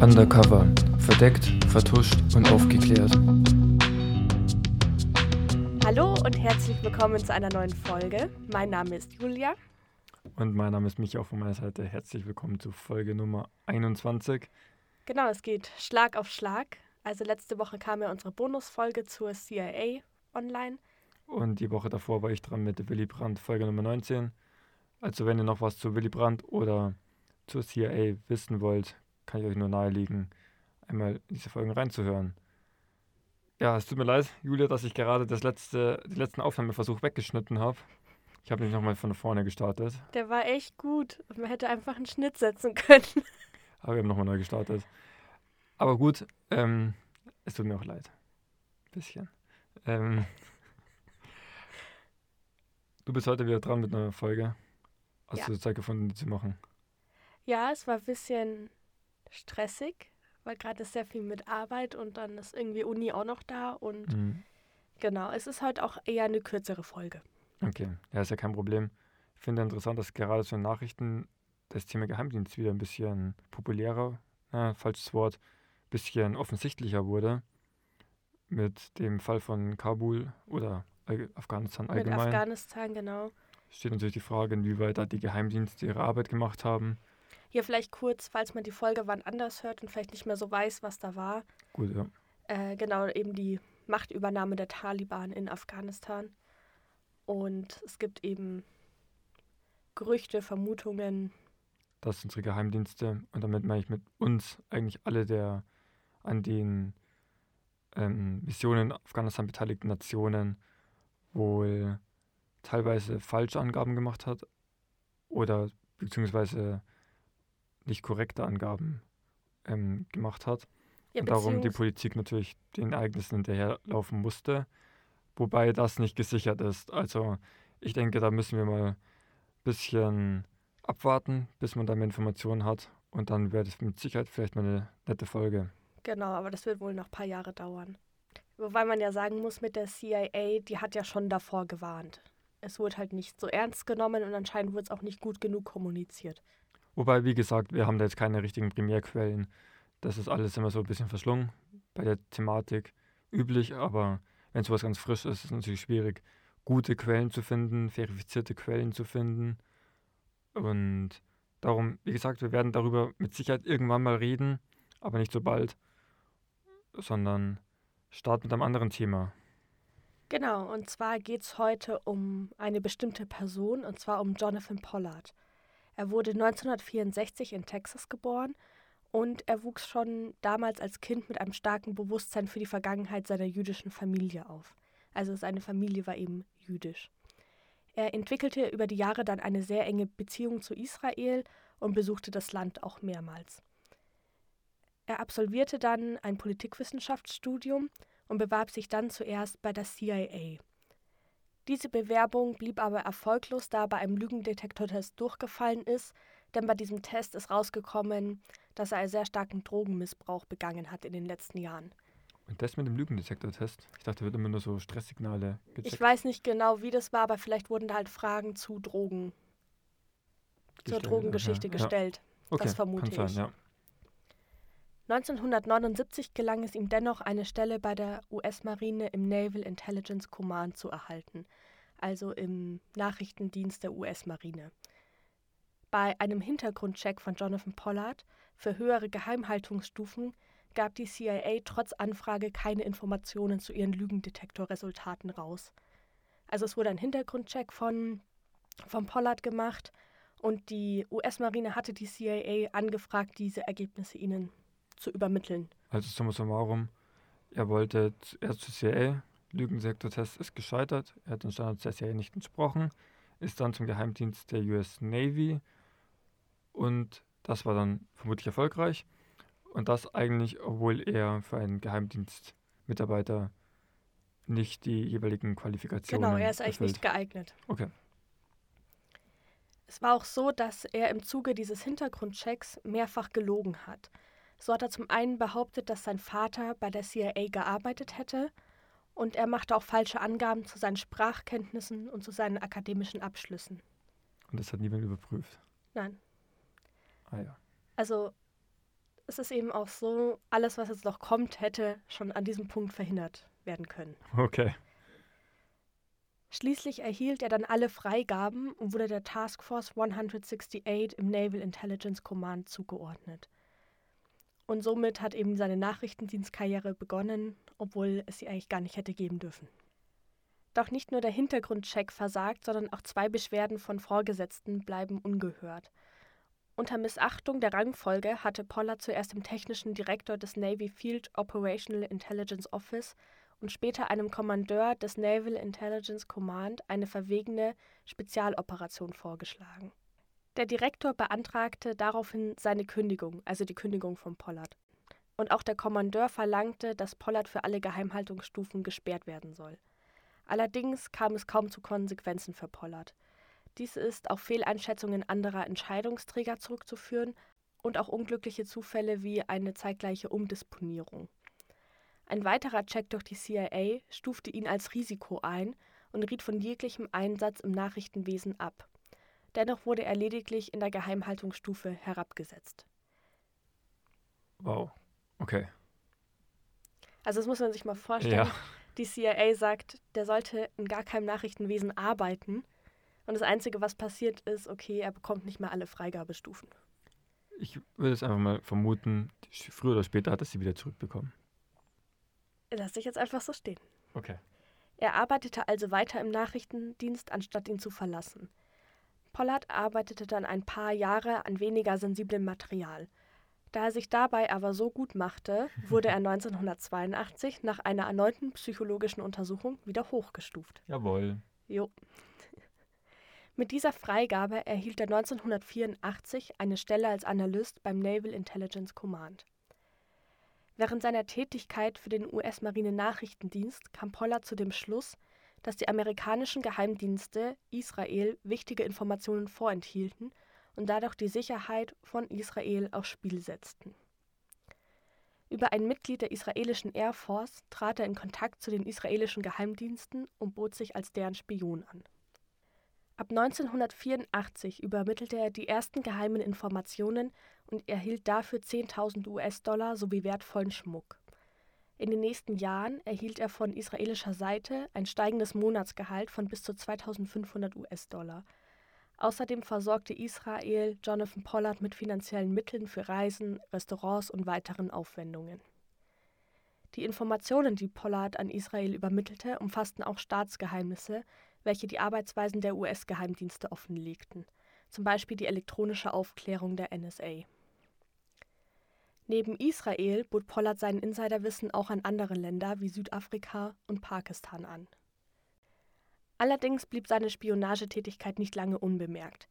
Undercover. Verdeckt, vertuscht und aufgeklärt. Hallo und herzlich willkommen zu einer neuen Folge. Mein Name ist Julia. Und mein Name ist Michi auch von meiner Seite. Herzlich willkommen zu Folge Nummer 21. Genau, es geht Schlag auf Schlag. Also letzte Woche kam ja unsere Bonusfolge zur CIA online. Und die Woche davor war ich dran mit Willy Brandt, Folge Nummer 19. Also wenn ihr noch was zu Willy Brandt oder zur CIA wissen wollt, kann ich euch nur nahelegen, einmal in diese Folgen reinzuhören. Ja, es tut mir leid, Julia, dass ich gerade das letzte, den letzten Aufnahmeversuch weggeschnitten habe. Ich habe nicht nochmal von vorne gestartet. Der war echt gut. Man hätte einfach einen Schnitt setzen können. Aber wir haben nochmal neu gestartet. Aber gut, ähm, es tut mir auch leid. Ein bisschen. Ähm, du bist heute wieder dran mit einer Folge. Hast Ja. du Zeit gefunden, die zu machen? Ja, es war ein bisschen stressig, weil gerade ist sehr viel mit Arbeit und dann ist irgendwie Uni auch noch da. Und Mhm. genau, es ist heute auch eher eine kürzere Folge. Okay, ja, ist ja kein Problem. Ich finde interessant, dass gerade so in Nachrichten das Thema Geheimdienst wieder ein bisschen populärer, äh, falsches Wort, bisschen offensichtlicher wurde. Mit dem Fall von Kabul oder Afghanistan Mit allgemein. Afghanistan, genau. Steht natürlich die Frage, inwieweit da die Geheimdienste ihre Arbeit gemacht haben. Hier vielleicht kurz, falls man die Folge wann anders hört und vielleicht nicht mehr so weiß, was da war. Gut, ja. Äh, genau, eben die Machtübernahme der Taliban in Afghanistan. Und es gibt eben Gerüchte, Vermutungen. dass unsere Geheimdienste, und damit meine ich mit uns eigentlich alle der an den ähm, Missionen in Afghanistan beteiligten Nationen wohl teilweise falsche Angaben gemacht hat oder beziehungsweise nicht korrekte Angaben ähm, gemacht hat. Ja, und darum die Politik natürlich den Ereignissen hinterherlaufen musste, wobei das nicht gesichert ist. Also ich denke, da müssen wir mal ein bisschen abwarten, bis man da mehr Informationen hat und dann wäre das mit Sicherheit vielleicht mal eine nette Folge. Genau, aber das wird wohl noch ein paar Jahre dauern. Wobei man ja sagen muss, mit der CIA, die hat ja schon davor gewarnt. Es wurde halt nicht so ernst genommen und anscheinend wurde es auch nicht gut genug kommuniziert. Wobei, wie gesagt, wir haben da jetzt keine richtigen Primärquellen. Das ist alles immer so ein bisschen verschlungen bei der Thematik üblich, aber wenn sowas ganz frisch ist, ist es natürlich schwierig, gute Quellen zu finden, verifizierte Quellen zu finden. Und darum, wie gesagt, wir werden darüber mit Sicherheit irgendwann mal reden, aber nicht so bald, sondern starten mit einem anderen Thema. Genau, und zwar geht es heute um eine bestimmte Person, und zwar um Jonathan Pollard. Er wurde 1964 in Texas geboren und er wuchs schon damals als Kind mit einem starken Bewusstsein für die Vergangenheit seiner jüdischen Familie auf. Also seine Familie war eben jüdisch. Er entwickelte über die Jahre dann eine sehr enge Beziehung zu Israel und besuchte das Land auch mehrmals. Er absolvierte dann ein Politikwissenschaftsstudium und bewarb sich dann zuerst bei der CIA. Diese Bewerbung blieb aber erfolglos, da er bei einem Lügendetektortest durchgefallen ist, denn bei diesem Test ist rausgekommen, dass er einen sehr starken Drogenmissbrauch begangen hat in den letzten Jahren. Und das mit dem Lügendetektor-Test, ich dachte, da wird immer nur so Stresssignale gecheckt. Ich weiß nicht genau, wie das war, aber vielleicht wurden da halt Fragen zu Drogen, zur gestellt, Drogengeschichte ja. gestellt. Okay, das vermute ich. sein, ja. 1979 gelang es ihm dennoch, eine Stelle bei der US-Marine im Naval Intelligence Command zu erhalten, also im Nachrichtendienst der US-Marine. Bei einem Hintergrundcheck von Jonathan Pollard für höhere Geheimhaltungsstufen gab die CIA trotz Anfrage keine Informationen zu ihren Lügendetektorresultaten raus. Also es wurde ein Hintergrundcheck von, von Pollard gemacht und die US-Marine hatte die CIA angefragt, diese Ergebnisse ihnen zu übermitteln. Also summa summarum, er wollte zuerst zur CIA, Lügendetektor-Test ist gescheitert, er hat den Standards der CIA nicht entsprochen, ist dann zum Geheimdienst der US Navy und das war dann vermutlich erfolgreich. Und das eigentlich, obwohl er für einen Geheimdienstmitarbeiter nicht die jeweiligen Qualifikationen Genau, er ist eigentlich erfüllt. nicht geeignet. Okay. Es war auch so, dass er im Zuge dieses Hintergrundchecks mehrfach gelogen hat. So hat er zum einen behauptet, dass sein Vater bei der CIA gearbeitet hätte und er machte auch falsche Angaben zu seinen Sprachkenntnissen und zu seinen akademischen Abschlüssen. Und das hat niemand überprüft. Nein. Ah ja. Also es ist eben auch so, alles, was jetzt noch kommt, hätte schon an diesem Punkt verhindert werden können. Okay. Schließlich erhielt er dann alle Freigaben und wurde der Task Force 168 im Naval Intelligence Command zugeordnet. Und somit hat eben seine Nachrichtendienstkarriere begonnen, obwohl es sie eigentlich gar nicht hätte geben dürfen. Doch nicht nur der Hintergrundcheck versagt, sondern auch zwei Beschwerden von Vorgesetzten bleiben ungehört. Unter Missachtung der Rangfolge hatte Pollard zuerst dem technischen Direktor des Navy Field Operational Intelligence Office und später einem Kommandeur des Naval Intelligence Command eine verwegene Spezialoperation vorgeschlagen. Der Direktor beantragte daraufhin seine Kündigung, also die Kündigung von Pollard. Und auch der Kommandeur verlangte, dass Pollard für alle Geheimhaltungsstufen gesperrt werden soll. Allerdings kam es kaum zu Konsequenzen für Pollard. Dies ist auf Fehleinschätzungen anderer Entscheidungsträger zurückzuführen und auch unglückliche Zufälle wie eine zeitgleiche Umdisponierung. Ein weiterer Check durch die CIA stufte ihn als Risiko ein und riet von jeglichem Einsatz im Nachrichtenwesen ab. Dennoch wurde er lediglich in der Geheimhaltungsstufe herabgesetzt. Wow, okay. Also das muss man sich mal vorstellen. Ja. Die CIA sagt, der sollte in gar keinem Nachrichtenwesen arbeiten. Und das Einzige, was passiert ist, okay, er bekommt nicht mehr alle Freigabestufen. Ich würde es einfach mal vermuten, früher oder später hat er sie wieder zurückbekommen. Lass ich jetzt einfach so stehen. Okay. Er arbeitete also weiter im Nachrichtendienst, anstatt ihn zu verlassen. Pollard arbeitete dann ein paar Jahre an weniger sensiblem Material. Da er sich dabei aber so gut machte, wurde er 1982 nach einer erneuten psychologischen Untersuchung wieder hochgestuft. Jawohl. Jo. Mit dieser Freigabe erhielt er 1984 eine Stelle als Analyst beim Naval Intelligence Command. Während seiner Tätigkeit für den US-Marine-Nachrichtendienst kam Pollard zu dem Schluss, dass die amerikanischen Geheimdienste Israel wichtige Informationen vorenthielten und dadurch die Sicherheit von Israel aufs Spiel setzten. Über ein Mitglied der israelischen Air Force trat er in Kontakt zu den israelischen Geheimdiensten und bot sich als deren Spion an. Ab 1984 übermittelte er die ersten geheimen Informationen und erhielt dafür 10.000 US-Dollar sowie wertvollen Schmuck. In den nächsten Jahren erhielt er von israelischer Seite ein steigendes Monatsgehalt von bis zu 2.500 US-Dollar. Außerdem versorgte Israel Jonathan Pollard mit finanziellen Mitteln für Reisen, Restaurants und weiteren Aufwendungen. Die Informationen, die Pollard an Israel übermittelte, umfassten auch Staatsgeheimnisse, welche die Arbeitsweisen der US-Geheimdienste offenlegten, zum Beispiel die elektronische Aufklärung der NSA. Neben Israel bot Pollard sein Insiderwissen auch an andere Länder wie Südafrika und Pakistan an. Allerdings blieb seine Spionagetätigkeit nicht lange unbemerkt.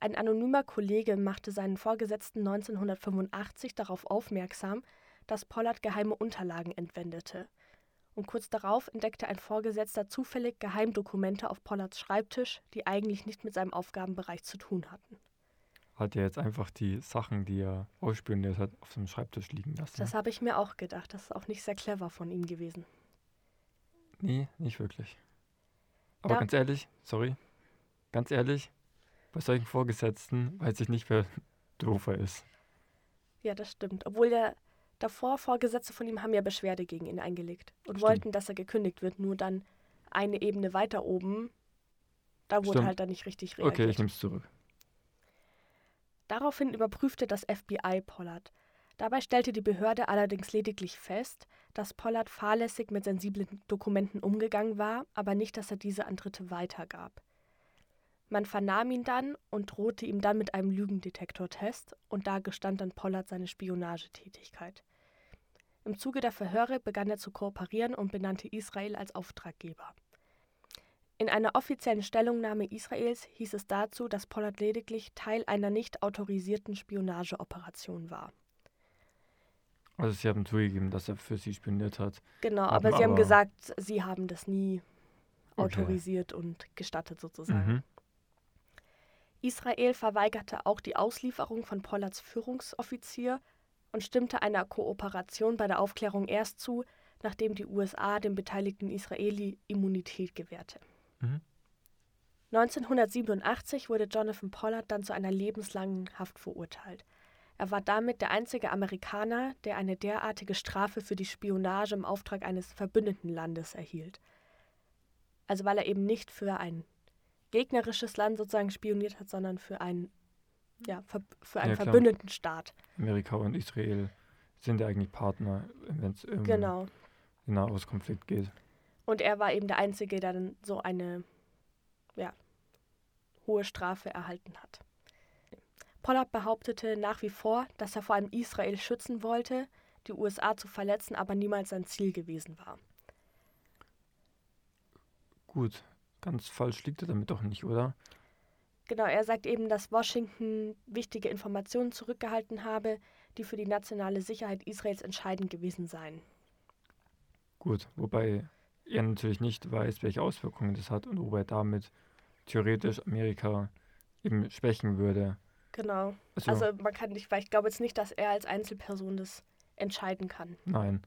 Ein anonymer Kollege machte seinen Vorgesetzten 1985 darauf aufmerksam, dass Pollard geheime Unterlagen entwendete – und kurz darauf entdeckte ein Vorgesetzter zufällig Geheimdokumente auf Pollards Schreibtisch, die eigentlich nicht mit seinem Aufgabenbereich zu tun hatten. Hat er jetzt einfach die Sachen, die er ausspioniert hat, auf seinem Schreibtisch liegen lassen? Das habe ich mir auch gedacht. Das ist auch nicht sehr clever von ihm gewesen. Nee, nicht wirklich. Aber da ganz ehrlich, sorry, ganz ehrlich, bei solchen Vorgesetzten weiß ich nicht, wer doofer ist. Ja, das stimmt. Obwohl der Davor Vorgesetzte von ihm haben ja Beschwerde gegen ihn eingelegt und Stimmt. wollten, dass er gekündigt wird. Nur dann eine Ebene weiter oben, da wurde Stimmt. halt dann nicht richtig reagiert. Okay, ich nehme es zurück. Daraufhin überprüfte das FBI Pollard. Dabei stellte die Behörde allerdings lediglich fest, dass Pollard fahrlässig mit sensiblen Dokumenten umgegangen war, aber nicht, dass er diese an Dritte weitergab. Man vernahm ihn dann und drohte ihm dann mit einem Lügendetektortest, und da gestand dann Pollard seine Spionagetätigkeit. Im Zuge der Verhöre begann er zu kooperieren und benannte Israel als Auftraggeber. In einer offiziellen Stellungnahme Israels hieß es dazu, dass Pollard lediglich Teil einer nicht autorisierten Spionageoperation war. Also sie haben zugegeben, dass er für sie spioniert hat. Genau, aber sie aber haben gesagt, sie haben das nie okay. autorisiert und gestattet sozusagen. Mhm. Israel verweigerte auch die Auslieferung von Pollards Führungsoffizier und stimmte einer Kooperation bei der Aufklärung erst zu, nachdem die USA dem beteiligten Israeli Immunität gewährte. Mhm. 1987 wurde Jonathan Pollard dann zu einer lebenslangen Haft verurteilt. Er war damit der einzige Amerikaner, der eine derartige Strafe für die Spionage im Auftrag eines verbündeten Landes erhielt. Also weil er eben nicht für ein gegnerisches Land sozusagen spioniert hat, sondern für einen, ja, für einen ja, verbündeten Staat. Amerika und Israel sind ja eigentlich Partner, wenn es um genau. den Nahostkonflikt geht. Und er war eben der Einzige, der dann so eine ja, hohe Strafe erhalten hat. Pollard behauptete nach wie vor, dass er vor allem Israel schützen wollte, die USA zu verletzen, aber niemals sein Ziel gewesen war. Gut, ganz falsch liegt er damit doch nicht, oder? Genau, er sagt eben, dass Washington wichtige Informationen zurückgehalten habe, die für die nationale Sicherheit Israels entscheidend gewesen seien. Gut, wobei er natürlich nicht weiß, welche Auswirkungen das hat und ob er damit theoretisch Amerika eben schwächen würde. Genau. Also, also man kann nicht, weil ich glaube jetzt nicht, dass er als Einzelperson das entscheiden kann. Nein.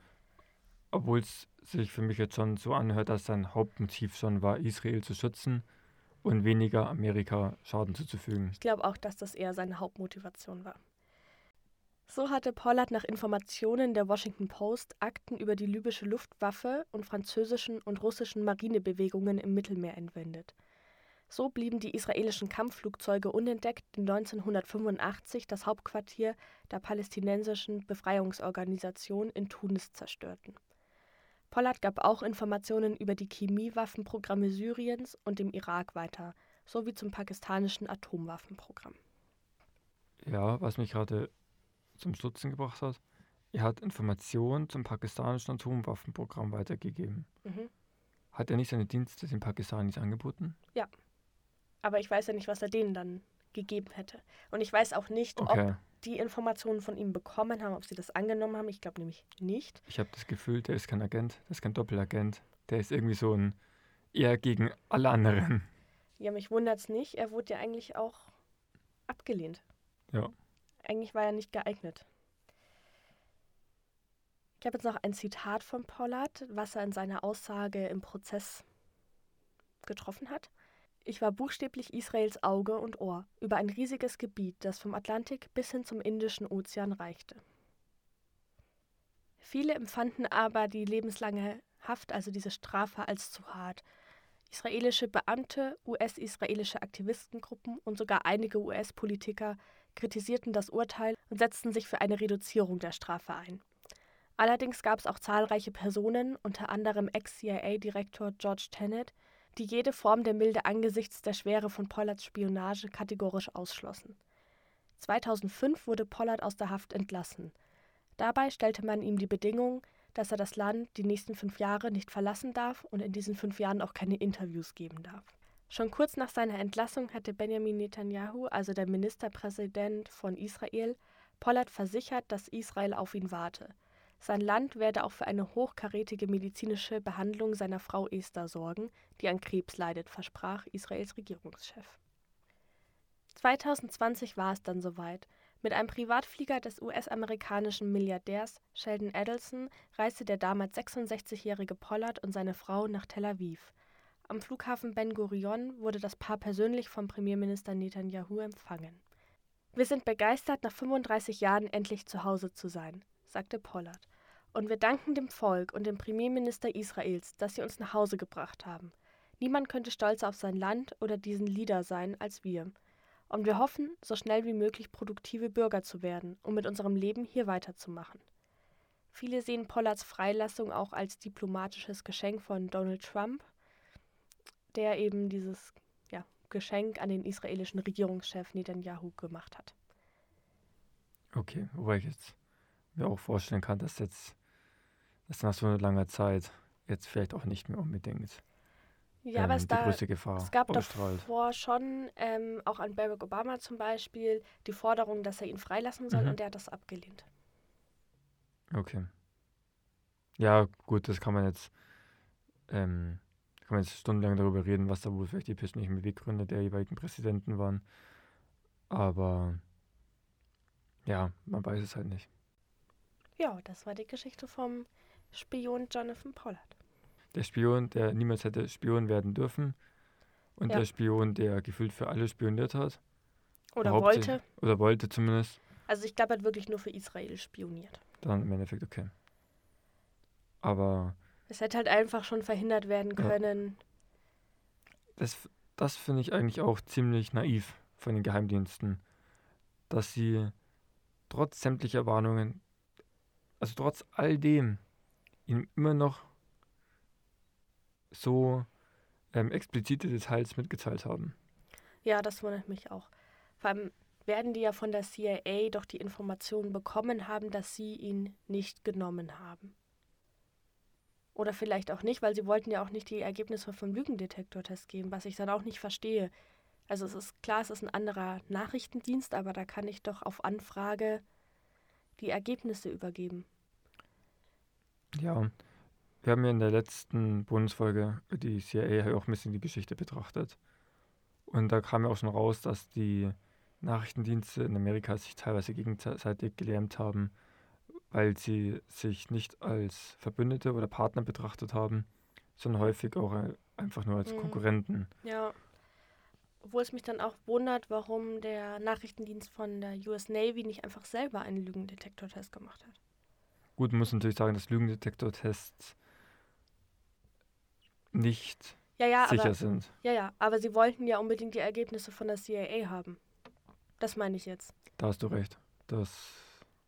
Obwohl es sich für mich jetzt schon so anhört, dass sein Hauptmotiv schon war, Israel zu schützen und weniger Amerika Schaden zuzufügen. Ich glaube auch, dass das eher seine Hauptmotivation war. So hatte Pollard nach Informationen der Washington Post Akten über die libysche Luftwaffe und französischen und russischen Marinebewegungen im Mittelmeer entwendet. So blieben die israelischen Kampfflugzeuge unentdeckt, die 1985 das Hauptquartier der palästinensischen Befreiungsorganisation in Tunis zerstörten. Pollard gab auch Informationen über die Chemiewaffenprogramme Syriens und dem Irak weiter, sowie zum pakistanischen Atomwaffenprogramm. Ja, was mich gerade zum Stutzen gebracht hat, er hat Informationen zum pakistanischen Atomwaffenprogramm weitergegeben. Mhm. Hat er nicht seine Dienste den Pakistanis angeboten? Ja. Aber ich weiß ja nicht, was er denen dann gegeben hätte. Und ich weiß auch nicht, okay. ob die Informationen von ihm bekommen haben, ob sie das angenommen haben. Ich glaube nämlich nicht. Ich habe das Gefühl, der ist kein Agent, der ist kein Doppelagent. Der ist irgendwie so ein eher gegen alle anderen. Ja, mich wundert es nicht. Er wurde ja eigentlich auch abgelehnt. Ja. Eigentlich war er nicht geeignet. Ich habe jetzt noch ein Zitat von Pollard, was er in seiner Aussage im Prozess getroffen hat. Ich war buchstäblich Israels Auge und Ohr über ein riesiges Gebiet, das vom Atlantik bis hin zum Indischen Ozean reichte. Viele empfanden aber die lebenslange Haft, also diese Strafe, als zu hart. Israelische Beamte, US-israelische Aktivistengruppen und sogar einige US-Politiker kritisierten das Urteil und setzten sich für eine Reduzierung der Strafe ein. Allerdings gab es auch zahlreiche Personen, unter anderem Ex-CIA-Direktor George Tenet, die jede Form der Milde angesichts der Schwere von Pollards Spionage kategorisch ausschlossen. 2005 wurde Pollard aus der Haft entlassen. Dabei stellte man ihm die Bedingung, dass er das Land die nächsten fünf Jahre nicht verlassen darf und in diesen fünf Jahren auch keine Interviews geben darf. Schon kurz nach seiner Entlassung hatte Benjamin Netanyahu, also der Ministerpräsident von Israel, Pollard versichert, dass Israel auf ihn warte. Sein Land werde auch für eine hochkarätige medizinische Behandlung seiner Frau Esther sorgen, die an Krebs leidet, versprach Israels Regierungschef. 2020 war es dann soweit. Mit einem Privatflieger des US-amerikanischen Milliardärs Sheldon Adelson reiste der damals 66-jährige Pollard und seine Frau nach Tel Aviv. Am Flughafen Ben Gurion wurde das Paar persönlich vom Premierminister Netanyahu empfangen. Wir sind begeistert, nach 35 Jahren endlich zu Hause zu sein, sagte Pollard. Und wir danken dem Volk und dem Premierminister Israels, dass sie uns nach Hause gebracht haben. Niemand könnte stolzer auf sein Land oder diesen Leader sein als wir. Und wir hoffen, so schnell wie möglich produktive Bürger zu werden, um mit unserem Leben hier weiterzumachen. Viele sehen Pollards Freilassung auch als diplomatisches Geschenk von Donald Trump, der eben dieses ja, Geschenk an den israelischen Regierungschef Netanyahu gemacht hat. Okay, wobei ich jetzt mir auch vorstellen kann, dass jetzt dass nach so einer langer Zeit jetzt vielleicht auch nicht mehr unbedingt ja, ähm, aber es, die da, größte Gefahr es gab ausstrahlt. davor schon, ähm, auch an Barack Obama zum Beispiel, die Forderung, dass er ihn freilassen soll mhm. und der hat das abgelehnt. Okay. Ja, gut, das kann man jetzt, ähm, kann man jetzt stundenlang darüber reden, was da wohl vielleicht die persönlichen Beweggründe der jeweiligen Präsidenten waren. Aber ja, man weiß es halt nicht. Ja, das war die Geschichte vom Spion Jonathan Pollard. Der Spion, der niemals hätte Spion werden dürfen. Und ja. der Spion, der gefühlt für alle spioniert hat. Oder wollte. Oder wollte zumindest. Also ich glaube, er hat wirklich nur für Israel spioniert. Dann im Endeffekt okay. Aber Es hätte halt einfach schon verhindert werden Ja. können. das, das finde ich eigentlich auch ziemlich naiv von den Geheimdiensten, dass sie trotz sämtlicher Warnungen, also trotz all dem, ihm immer noch so ähm, explizite Details mitgeteilt haben. Ja, das wundert mich auch. Vor allem werden die ja von der CIA doch die Informationen bekommen haben, dass sie ihn nicht genommen haben. Oder vielleicht auch nicht, weil sie wollten ja auch nicht die Ergebnisse vom Lügendetektortest geben, was ich dann auch nicht verstehe. Also es ist klar, es ist ein anderer Nachrichtendienst, aber da kann ich doch auf Anfrage die Ergebnisse übergeben. Ja, wir haben ja in der letzten Bonusfolge über die CIA auch ein bisschen die Geschichte betrachtet. Und da kam ja auch schon raus, dass die Nachrichtendienste in Amerika sich teilweise gegenseitig gelähmt haben, weil sie sich nicht als Verbündete oder Partner betrachtet haben, sondern häufig auch einfach nur als Mhm. Konkurrenten. Ja. Obwohl es mich dann auch wundert, warum der Nachrichtendienst von der US Navy nicht einfach selber einen Lügendetektortest gemacht hat. Gut, man muss natürlich sagen, dass Lügendetektortests nicht Ja, ja, sicher aber, sind. ja, ja, aber sie wollten ja unbedingt die Ergebnisse von der CIA haben. Das meine ich jetzt. Da hast du recht. Das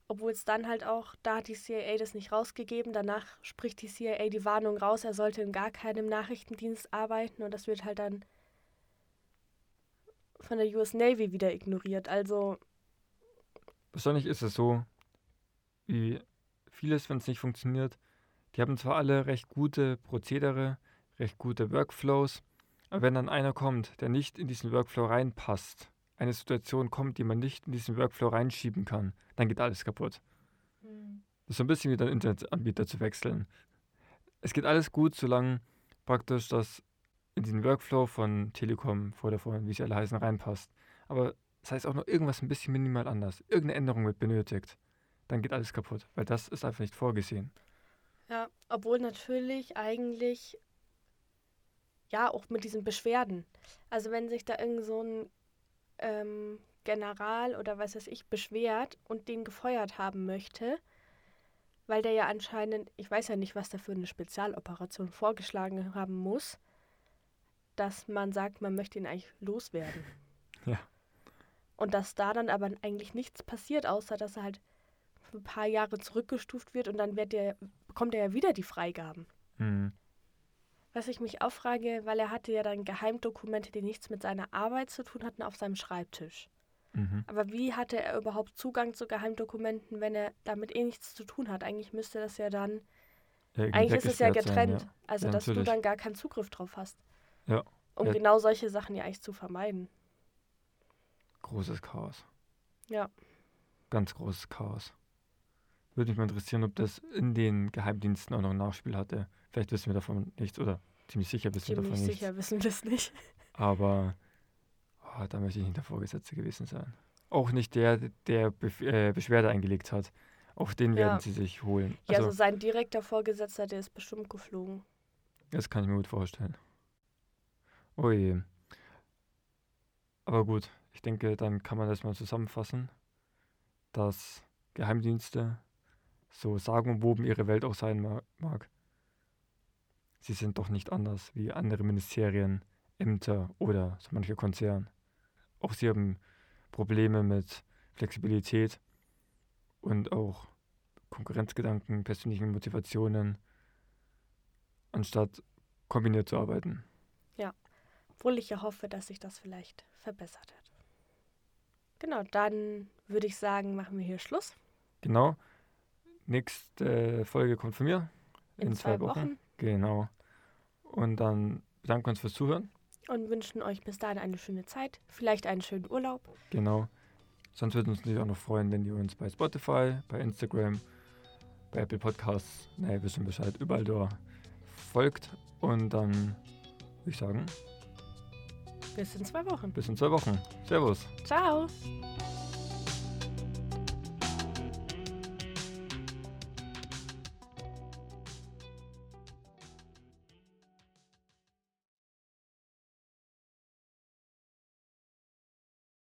Obwohl es dann halt auch, da hat die CIA das nicht rausgegeben, danach spricht die CIA die Warnung raus, er sollte in gar keinem Nachrichtendienst arbeiten und das wird halt dann von der US Navy wieder ignoriert. Also, Wahrscheinlich ist es so, wie vieles, wenn es nicht funktioniert. Die haben zwar alle recht gute Prozedere, recht gute Workflows, aber wenn dann einer kommt, der nicht in diesen Workflow reinpasst, eine Situation kommt, die man nicht in diesen Workflow reinschieben kann, dann geht alles kaputt. Das ist so ein bisschen wie dein Internetanbieter zu wechseln. Es geht alles gut, solange praktisch das in den Workflow von Telekom, Vodafone, wie sie alle heißen, reinpasst. Aber das heißt auch noch irgendwas ein bisschen minimal anders. Irgendeine Änderung wird benötigt. Dann geht alles kaputt, weil das ist einfach nicht vorgesehen. Ja, obwohl natürlich eigentlich, ja, auch mit diesen Beschwerden. Also wenn sich da irgend so ein ähm, General oder was weiß ich beschwert und den gefeuert haben möchte, weil der ja anscheinend, ich weiß ja nicht, was da für eine Spezialoperation vorgeschlagen haben muss, dass man sagt, man möchte ihn eigentlich loswerden. Ja. Und dass da dann aber eigentlich nichts passiert, außer dass er halt für ein paar Jahre zurückgestuft wird und dann wird der, bekommt er ja wieder die Freigaben. Mhm. Was ich mich auch frage, weil er hatte ja dann Geheimdokumente, die nichts mit seiner Arbeit zu tun hatten, auf seinem Schreibtisch. Mhm. Aber wie hatte er überhaupt Zugang zu Geheimdokumenten, wenn er damit eh nichts zu tun hat? Eigentlich müsste das ja dann, Ja, irgendwie eigentlich ist es ja weggesperrt sein, getrennt. Also, Ja, dass du natürlich. dann gar keinen Zugriff drauf hast. Ja. Um Ja. genau solche Sachen ja eigentlich zu vermeiden. Großes Chaos. Ja. Ganz großes Chaos. Würde mich mal interessieren, ob das in den Geheimdiensten auch noch ein Nachspiel hatte. Vielleicht wissen wir davon nichts oder ziemlich sicher wissen wir Ziemlich davon nichts. sicher wissen wir es nicht. Aber oh, da möchte ich nicht der Vorgesetzte gewesen sein. Auch nicht der, der Bef äh, Beschwerde eingelegt hat. Auch den Ja. werden sie sich holen. Ja, Also, also sein direkter Vorgesetzter, der ist bestimmt geflogen. das kann ich mir gut vorstellen. Oh je. Aber gut, ich denke, dann kann man das mal zusammenfassen, dass Geheimdienste, so sagenumwoben ihre Welt auch sein ma- mag, sie sind doch nicht anders wie andere Ministerien, Ämter oder so mancher Konzern. Auch sie haben Probleme mit Flexibilität und auch Konkurrenzgedanken, persönlichen Motivationen, anstatt kombiniert zu arbeiten. Obwohl ich ja hoffe, dass sich das vielleicht verbessert hat. Genau, dann würde ich sagen, machen wir hier Schluss. Genau. Nächste Folge kommt von mir. In, zwei, Wochen. Genau. Und dann bedanken wir uns fürs Zuhören. Und wünschen euch bis dahin eine schöne Zeit. Vielleicht einen schönen Urlaub. Genau. Sonst würde uns natürlich auch noch freuen, wenn ihr uns bei Spotify, bei Instagram, bei Apple Podcasts, naja, schon Bescheid, überall da folgt. Und dann würde ich sagen, Bis in zwei Wochen. bis in zwei Wochen. Servus. Ciao.